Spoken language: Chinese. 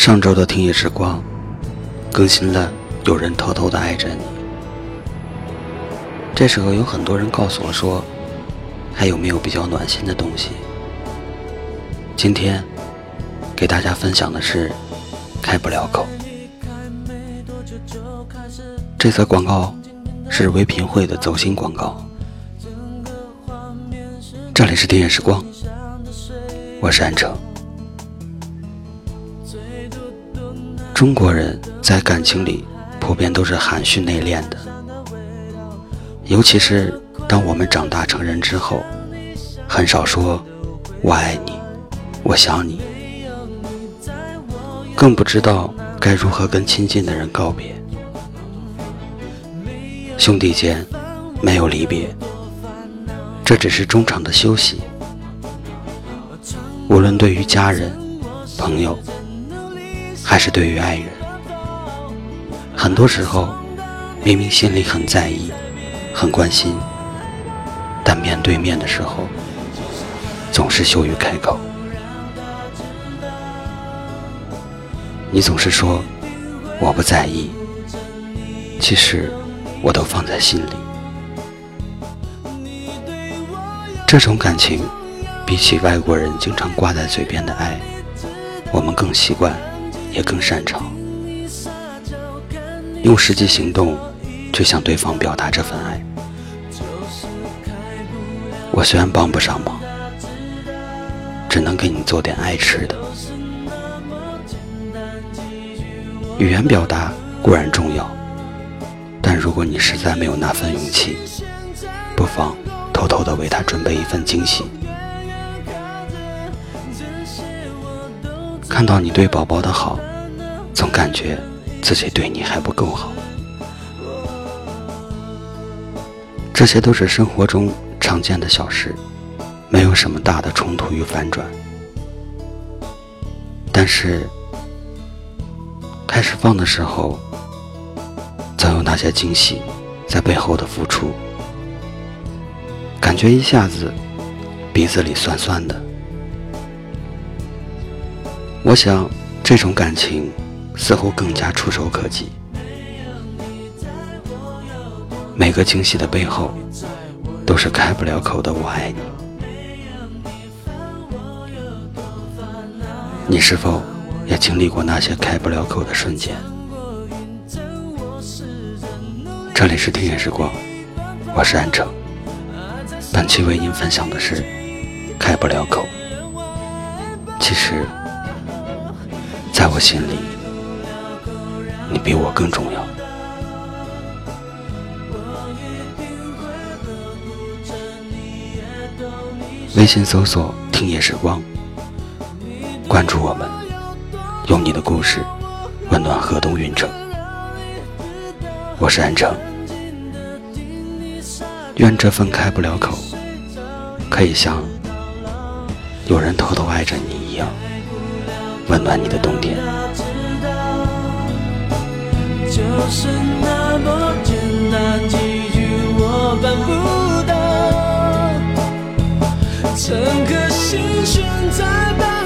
上周的听夜时光更新了，有人偷偷的爱着你。这时候有很多人告诉我说，还有没有比较暖心的东西？今天给大家分享的是开不了口。这则广告是唯品会的走心广告。这里是听夜时光，我是安城。中国人在感情里普遍都是含蓄内敛的，尤其是当我们长大成人之后，很少说“我爱你”“我想你”，更不知道该如何跟亲近的人告别。兄弟间没有离别，这只是中场的休息。无论对于家人、朋友。还是对于爱人，很多时候明明心里很在意、很关心，但面对面的时候总是羞于开口。你总是说我不在意，其实我都放在心里。这种感情，比起外国人经常挂在嘴边的爱，我们更习惯。也更擅长用实际行动去向对方表达这份爱。我虽然帮不上忙，只能给你做点爱吃的。语言表达固然重要，但如果你实在没有那份勇气，不妨偷偷的为他准备一份惊喜。看到你对宝宝的好，总感觉自己对你还不够好。这些都是生活中常见的小事，没有什么大的冲突与反转。但是开始放的时候，总有那些惊喜在背后的付出，感觉一下子鼻子里酸酸的。我想，这种感情似乎更加触手可及。每个惊喜的背后，都是开不了口的“我爱你”。你是否也经历过那些开不了口的瞬间？这里是听夜时光，我是安城。本期为您分享的是开不了口。其实。我心里，你比我更重要。微信搜索“听夜时光”，关注我们，用你的故事温暖河东运城。我是安城，愿这份开不了口，可以像有人偷偷爱着你一样。温暖你的冬天，就是那么简单几句我办不到，整颗心悬在。